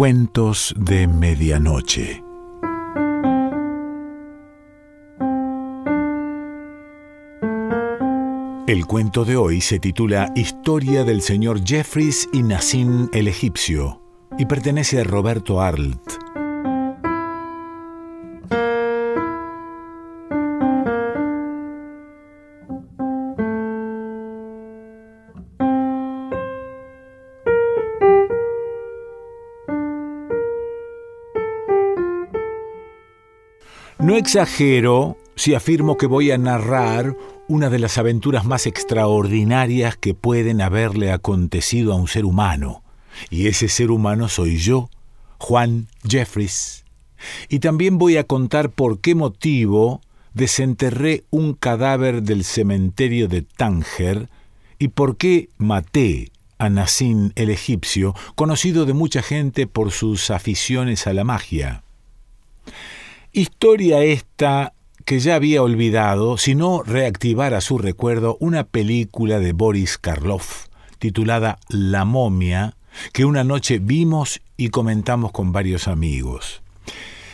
Cuentos de Medianoche. El cuento de hoy se titula Historia del señor Jeffries y Nassim el egipcio y pertenece a Roberto Arlt. No exagero si afirmo que voy a narrar una de las aventuras más extraordinarias que pueden haberle acontecido a un ser humano. Y ese ser humano soy yo, Juan Jeffries. Y también voy a contar por qué motivo desenterré un cadáver del cementerio de Tánger y por qué maté a Nassim el egipcio, conocido de mucha gente por sus aficiones a la magia. Historia esta que ya había olvidado si no reactivara su recuerdo una película de Boris Karloff titulada La momia, que una noche vimos y comentamos con varios amigos.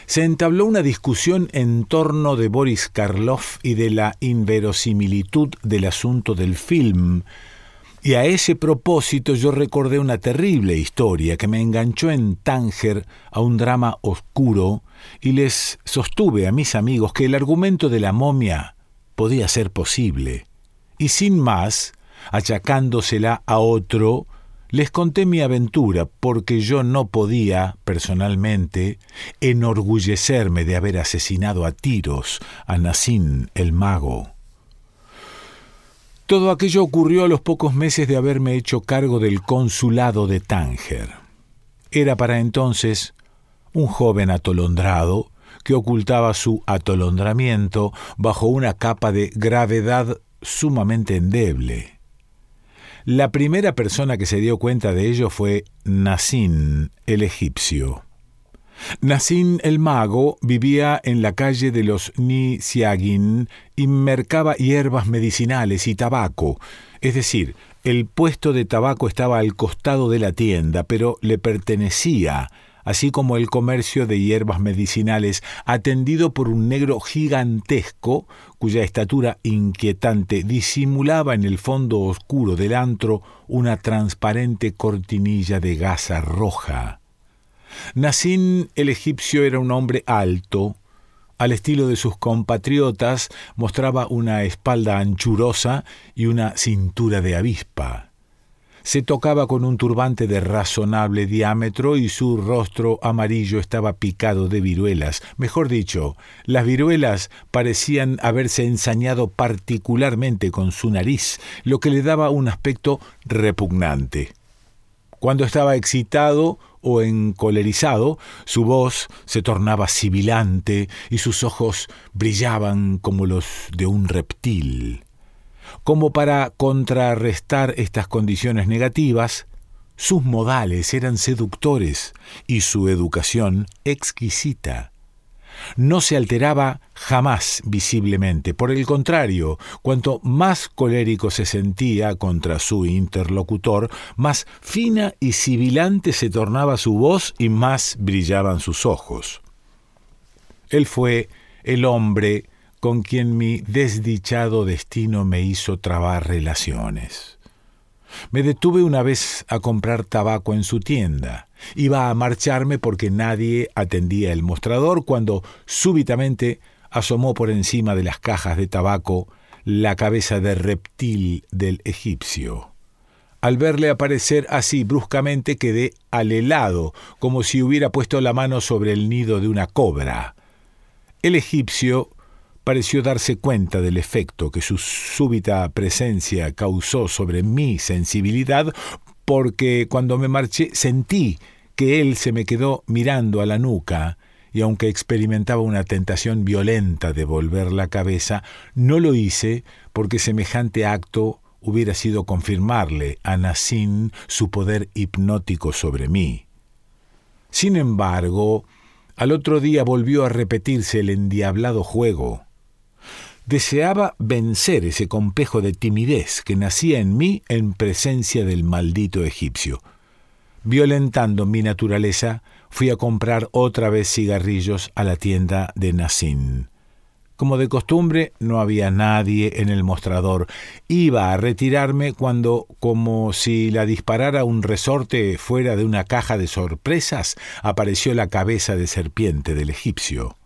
Se entabló una discusión en torno de Boris Karloff y de la inverosimilitud del asunto del film, y a ese propósito yo recordé una terrible historia que me enganchó en Tánger a un drama oscuro y les sostuve a mis amigos que el argumento de la momia podía ser posible. Y sin más, achacándosela a otro, les conté mi aventura porque yo no podía, personalmente, enorgullecerme de haber asesinado a tiros a Nassim el mago. Todo aquello ocurrió a los pocos meses de haberme hecho cargo del consulado de Tánger. Era para entonces un joven atolondrado que ocultaba su atolondramiento bajo una capa de gravedad sumamente endeble. La primera persona que se dio cuenta de ello fue Nassim, el egipcio. Nassim el mago vivía en la calle de los Nisiagin y mercaba hierbas medicinales y tabaco, es decir, el puesto de tabaco estaba al costado de la tienda, pero le pertenecía, así como el comercio de hierbas medicinales, atendido por un negro gigantesco, cuya estatura inquietante disimulaba en el fondo oscuro del antro una transparente cortinilla de gasa roja. Nassim el egipcio era un hombre alto, al estilo de sus compatriotas, mostraba una espalda anchurosa y una cintura de avispa. Se tocaba con un turbante de razonable diámetro y su rostro amarillo estaba picado de viruelas. Mejor dicho, las viruelas parecían haberse ensañado particularmente con su nariz, lo que le daba un aspecto repugnante. Cuando estaba excitado o encolerizado, su voz se tornaba sibilante y sus ojos brillaban como los de un reptil. Como para contrarrestar estas condiciones negativas, sus modales eran seductores y su educación exquisita no se alteraba jamás visiblemente. Por el contrario, cuanto más colérico se sentía contra su interlocutor, más fina y sibilante se tornaba su voz y más brillaban sus ojos. Él fue el hombre con quien mi desdichado destino me hizo trabar relaciones. Me detuve una vez a comprar tabaco en su tienda. Iba a marcharme porque nadie atendía el mostrador cuando súbitamente asomó por encima de las cajas de tabaco la cabeza de reptil del egipcio. Al verle aparecer así bruscamente quedé alelado, como si hubiera puesto la mano sobre el nido de una cobra. El egipcio pareció darse cuenta del efecto que su súbita presencia causó sobre mi sensibilidad, porque cuando me marché sentí que él se me quedó mirando a la nuca, y aunque experimentaba una tentación violenta de volver la cabeza, no lo hice porque semejante acto hubiera sido confirmarle a Nassim su poder hipnótico sobre mí. Sin embargo, al otro día volvió a repetirse el endiablado juego. Deseaba vencer ese complejo de timidez que nacía en mí en presencia del maldito egipcio. Violentando mi naturaleza, fui a comprar otra vez cigarrillos a la tienda de Nassim. Como de costumbre, no había nadie en el mostrador. Iba a retirarme cuando, como si la disparara un resorte fuera de una caja de sorpresas, apareció la cabeza de serpiente del egipcio.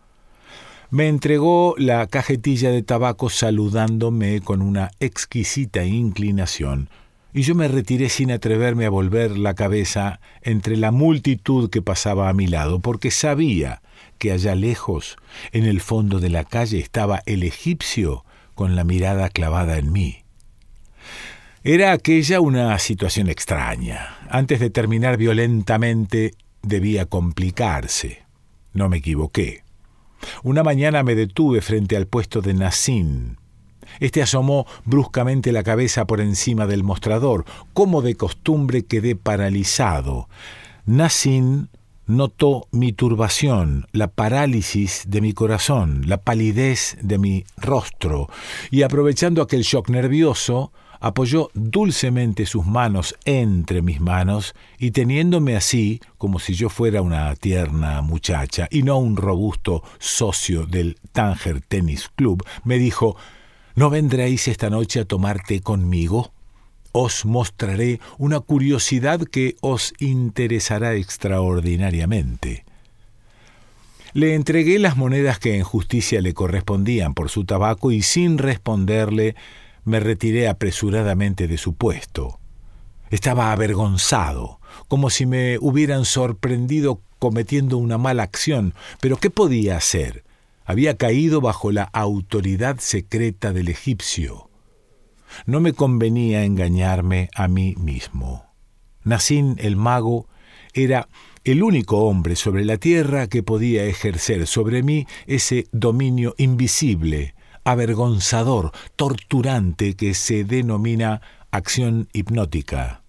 Me entregó la cajetilla de tabaco saludándome con una exquisita inclinación, y yo me retiré sin atreverme a volver la cabeza entre la multitud que pasaba a mi lado, porque sabía que allá lejos, en el fondo de la calle, estaba el egipcio con la mirada clavada en mí. Era aquella una situación extraña. Antes de terminar violentamente debía complicarse. No me equivoqué. Una mañana me detuve frente al puesto de Nassim. Este asomó bruscamente la cabeza por encima del mostrador. Como de costumbre quedé paralizado. Nassim notó mi turbación, la parálisis de mi corazón, la palidez de mi rostro, y aprovechando aquel shock nervioso, apoyó dulcemente sus manos entre mis manos y teniéndome así como si yo fuera una tierna muchacha y no un robusto socio del Tanger Tennis Club, me dijo ¿No vendréis esta noche a tomarte conmigo? os mostraré una curiosidad que os interesará extraordinariamente. Le entregué las monedas que en justicia le correspondían por su tabaco y sin responderle me retiré apresuradamente de su puesto. Estaba avergonzado, como si me hubieran sorprendido cometiendo una mala acción, pero ¿qué podía hacer? Había caído bajo la autoridad secreta del egipcio. No me convenía engañarme a mí mismo. Nassim el mago era el único hombre sobre la tierra que podía ejercer sobre mí ese dominio invisible, avergonzador, torturante que se denomina acción hipnótica.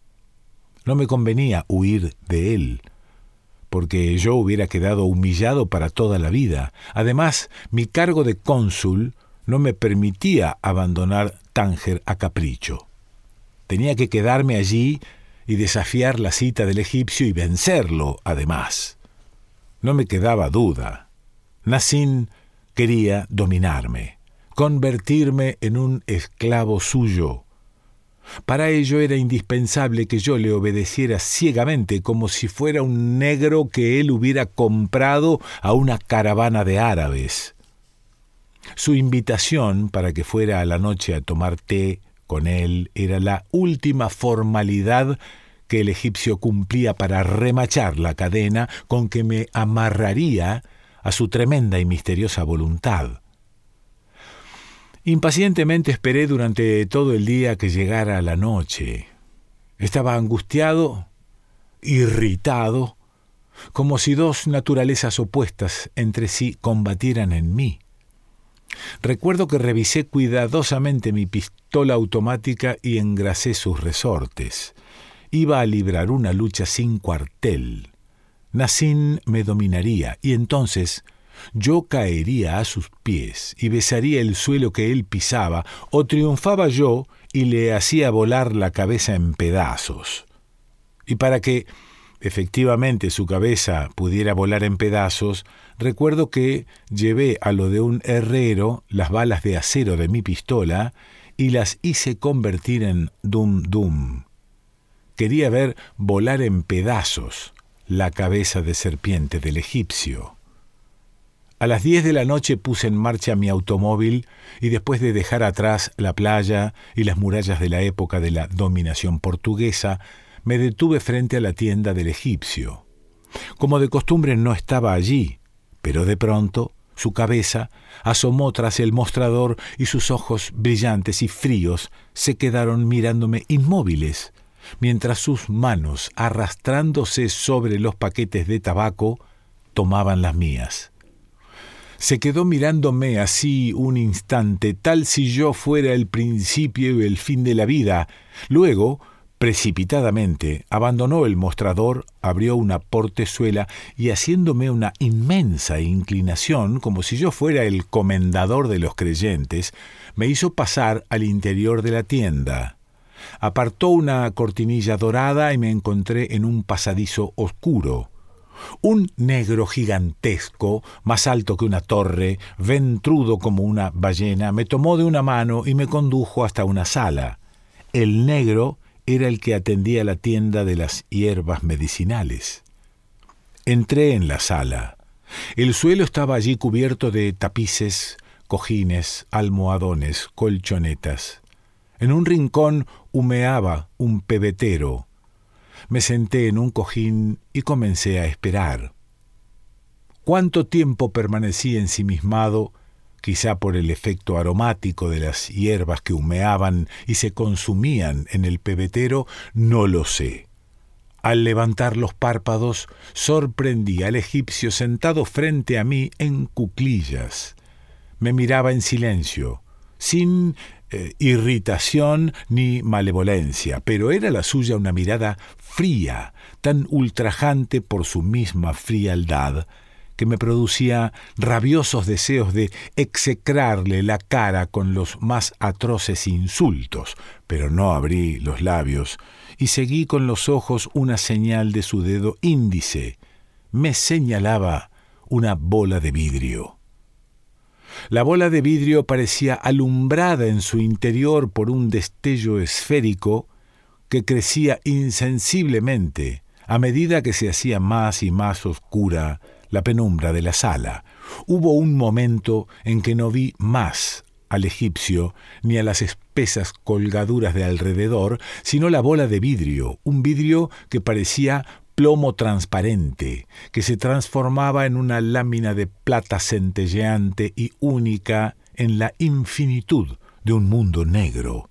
No me convenía huir de él, porque yo hubiera quedado humillado para toda la vida. Además, mi cargo de cónsul no me permitía abandonar Tánger a capricho. Tenía que quedarme allí y desafiar la cita del egipcio y vencerlo, además. No me quedaba duda. Nassim quería dominarme, convertirme en un esclavo suyo. Para ello era indispensable que yo le obedeciera ciegamente, como si fuera un negro que él hubiera comprado a una caravana de árabes. Su invitación para que fuera a la noche a tomar té con él era la última formalidad que el egipcio cumplía para remachar la cadena con que me amarraría a su tremenda y misteriosa voluntad. Impacientemente esperé durante todo el día que llegara la noche. Estaba angustiado, irritado, como si dos naturalezas opuestas entre sí combatieran en mí. Recuerdo que revisé cuidadosamente mi pistola automática y engrasé sus resortes. Iba a librar una lucha sin cuartel. Nassim me dominaría y entonces yo caería a sus pies y besaría el suelo que él pisaba, o triunfaba yo y le hacía volar la cabeza en pedazos. Y para que efectivamente su cabeza pudiera volar en pedazos, recuerdo que llevé a lo de un herrero las balas de acero de mi pistola y las hice convertir en dum dum. Quería ver volar en pedazos la cabeza de serpiente del egipcio. A las diez de la noche puse en marcha mi automóvil y después de dejar atrás la playa y las murallas de la época de la dominación portuguesa, me detuve frente a la tienda del egipcio. Como de costumbre no estaba allí, pero de pronto su cabeza asomó tras el mostrador y sus ojos brillantes y fríos se quedaron mirándome inmóviles, mientras sus manos, arrastrándose sobre los paquetes de tabaco, tomaban las mías. Se quedó mirándome así un instante, tal si yo fuera el principio y el fin de la vida. Luego Precipitadamente abandonó el mostrador, abrió una portezuela y haciéndome una inmensa inclinación, como si yo fuera el comendador de los creyentes, me hizo pasar al interior de la tienda. Apartó una cortinilla dorada y me encontré en un pasadizo oscuro. Un negro gigantesco, más alto que una torre, ventrudo como una ballena, me tomó de una mano y me condujo hasta una sala. El negro era el que atendía la tienda de las hierbas medicinales. Entré en la sala. El suelo estaba allí cubierto de tapices, cojines, almohadones, colchonetas. En un rincón humeaba un pebetero. Me senté en un cojín y comencé a esperar. ¿Cuánto tiempo permanecí ensimismado, quizá por el efecto aromático de las hierbas que humeaban y se consumían en el pebetero? No lo sé. Al levantar los párpados, sorprendí al egipcio sentado frente a mí en cuclillas. Me miraba en silencio, sin eh, irritación ni malevolencia, pero era la suya una mirada fría, tan ultrajante por su misma frialdad, que me producía rabiosos deseos de execrarle la cara con los más atroces insultos, pero no abrí los labios y seguí con los ojos una señal de su dedo índice. Me señalaba una bola de vidrio. La bola de vidrio parecía alumbrada en su interior por un destello esférico que crecía insensiblemente a medida que se hacía más y más oscura la penumbra de la sala. Hubo un momento en que no vi más al egipcio ni a las espesas colgaduras de alrededor, sino la bola de vidrio, un vidrio que parecía plomo transparente, que se transformaba en una lámina de plata centelleante y única en la infinitud de un mundo negro.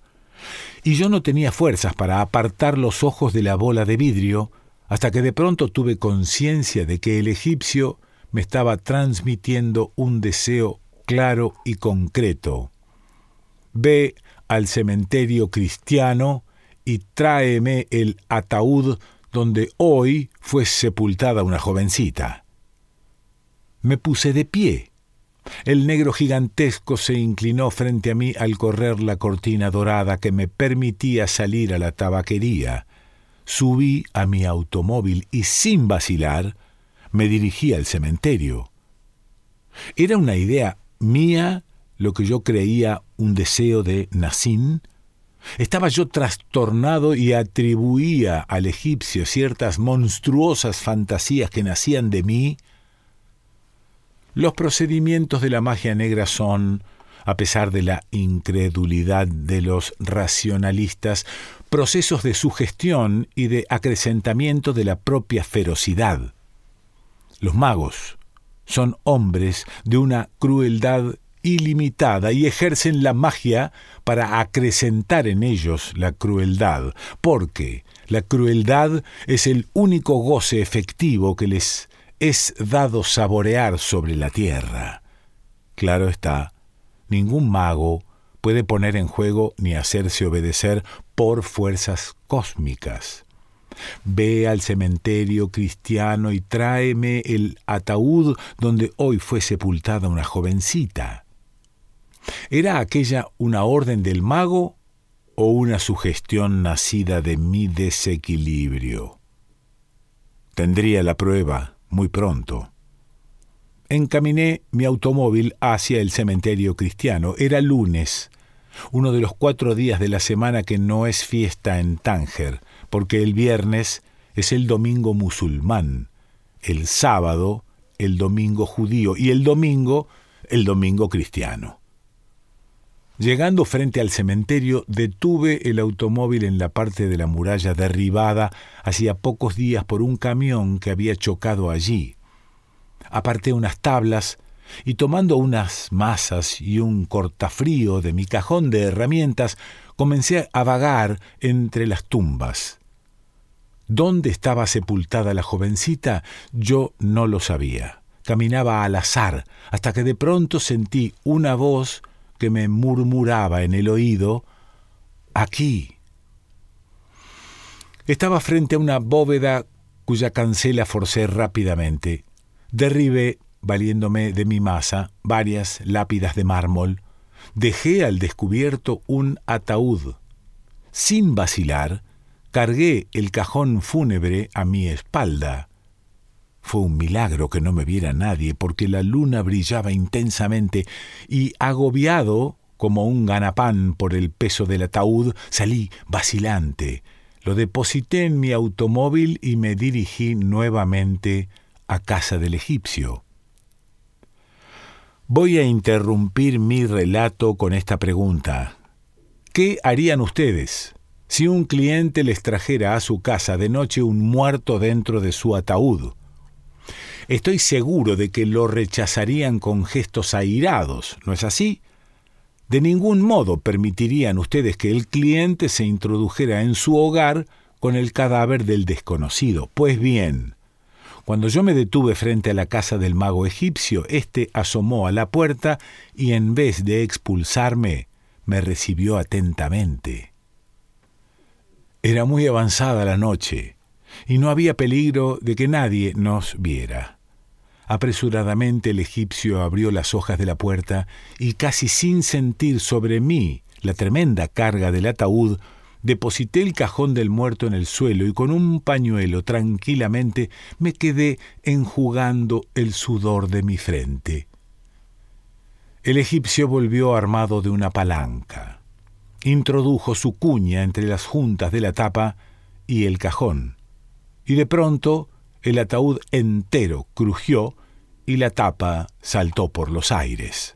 Y yo no tenía fuerzas para apartar los ojos de la bola de vidrio, hasta que de pronto tuve conciencia de que el egipcio me estaba transmitiendo un deseo claro y concreto. Ve al cementerio cristiano y tráeme el ataúd donde hoy fue sepultada una jovencita. Me puse de pie. El negro gigantesco se inclinó frente a mí al correr la cortina dorada que me permitía salir a la tabaquería subí a mi automóvil y sin vacilar me dirigí al cementerio. ¿Era una idea mía lo que yo creía un deseo de Nassim? ¿Estaba yo trastornado y atribuía al egipcio ciertas monstruosas fantasías que nacían de mí? Los procedimientos de la magia negra son, a pesar de la incredulidad de los racionalistas, procesos de sugestión y de acrecentamiento de la propia ferocidad. Los magos son hombres de una crueldad ilimitada y ejercen la magia para acrecentar en ellos la crueldad, porque la crueldad es el único goce efectivo que les es dado saborear sobre la tierra. Claro está, ningún mago puede poner en juego ni hacerse obedecer por fuerzas cósmicas. Ve al cementerio cristiano y tráeme el ataúd donde hoy fue sepultada una jovencita. ¿Era aquella una orden del mago o una sugestión nacida de mi desequilibrio? Tendría la prueba muy pronto. Encaminé mi automóvil hacia el cementerio cristiano. Era lunes, uno de los cuatro días de la semana que no es fiesta en Tánger, porque el viernes es el domingo musulmán, el sábado el domingo judío y el domingo el domingo cristiano. Llegando frente al cementerio, detuve el automóvil en la parte de la muralla derribada hacía pocos días por un camión que había chocado allí aparté unas tablas y tomando unas masas y un cortafrío de mi cajón de herramientas, comencé a vagar entre las tumbas. ¿Dónde estaba sepultada la jovencita? Yo no lo sabía. Caminaba al azar, hasta que de pronto sentí una voz que me murmuraba en el oído Aquí. Estaba frente a una bóveda cuya cancela forcé rápidamente. Derribé, valiéndome de mi masa, varias lápidas de mármol. Dejé al descubierto un ataúd. sin vacilar, cargué el cajón fúnebre a mi espalda. Fue un milagro que no me viera nadie, porque la luna brillaba intensamente, y agobiado como un ganapán por el peso del ataúd, salí vacilante. Lo deposité en mi automóvil y me dirigí nuevamente a casa del egipcio. Voy a interrumpir mi relato con esta pregunta. ¿Qué harían ustedes si un cliente les trajera a su casa de noche un muerto dentro de su ataúd? Estoy seguro de que lo rechazarían con gestos airados, ¿no es así? De ningún modo permitirían ustedes que el cliente se introdujera en su hogar con el cadáver del desconocido. Pues bien, cuando yo me detuve frente a la casa del mago egipcio, éste asomó a la puerta y en vez de expulsarme, me recibió atentamente. Era muy avanzada la noche, y no había peligro de que nadie nos viera. Apresuradamente el egipcio abrió las hojas de la puerta y casi sin sentir sobre mí la tremenda carga del ataúd, deposité el cajón del muerto en el suelo y con un pañuelo tranquilamente me quedé enjugando el sudor de mi frente. El egipcio volvió armado de una palanca. Introdujo su cuña entre las juntas de la tapa y el cajón, y de pronto el ataúd entero crujió y la tapa saltó por los aires.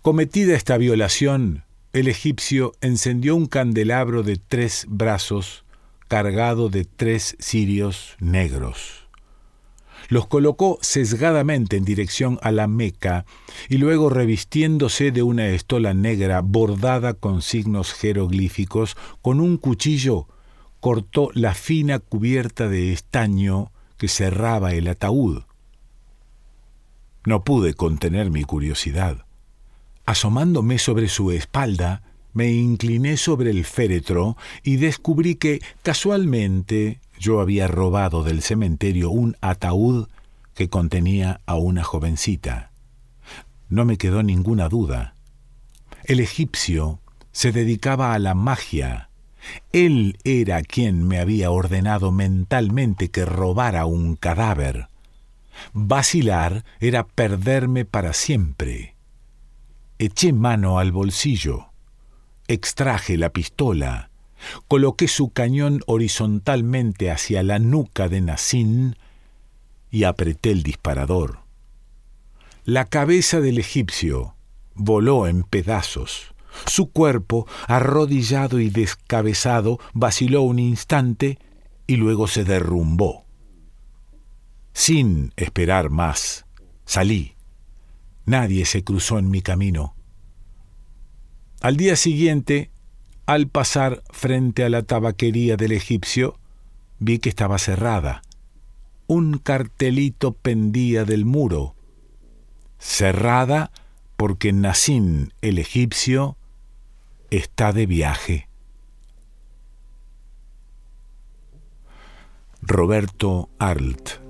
Cometida esta violación, el egipcio encendió un candelabro de tres brazos cargado de tres cirios negros. Los colocó sesgadamente en dirección a la Meca y luego revistiéndose de una estola negra bordada con signos jeroglíficos, con un cuchillo cortó la fina cubierta de estaño que cerraba el ataúd. No pude contener mi curiosidad. Asomándome sobre su espalda, me incliné sobre el féretro y descubrí que, casualmente, yo había robado del cementerio un ataúd que contenía a una jovencita. No me quedó ninguna duda. El egipcio se dedicaba a la magia. Él era quien me había ordenado mentalmente que robara un cadáver. Vacilar era perderme para siempre. Eché mano al bolsillo, extraje la pistola, coloqué su cañón horizontalmente hacia la nuca de Nassin y apreté el disparador. La cabeza del egipcio voló en pedazos. Su cuerpo, arrodillado y descabezado, vaciló un instante y luego se derrumbó. Sin esperar más, salí Nadie se cruzó en mi camino. Al día siguiente, al pasar frente a la tabaquería del egipcio, vi que estaba cerrada. Un cartelito pendía del muro. Cerrada porque Nassim el egipcio está de viaje. Roberto Arlt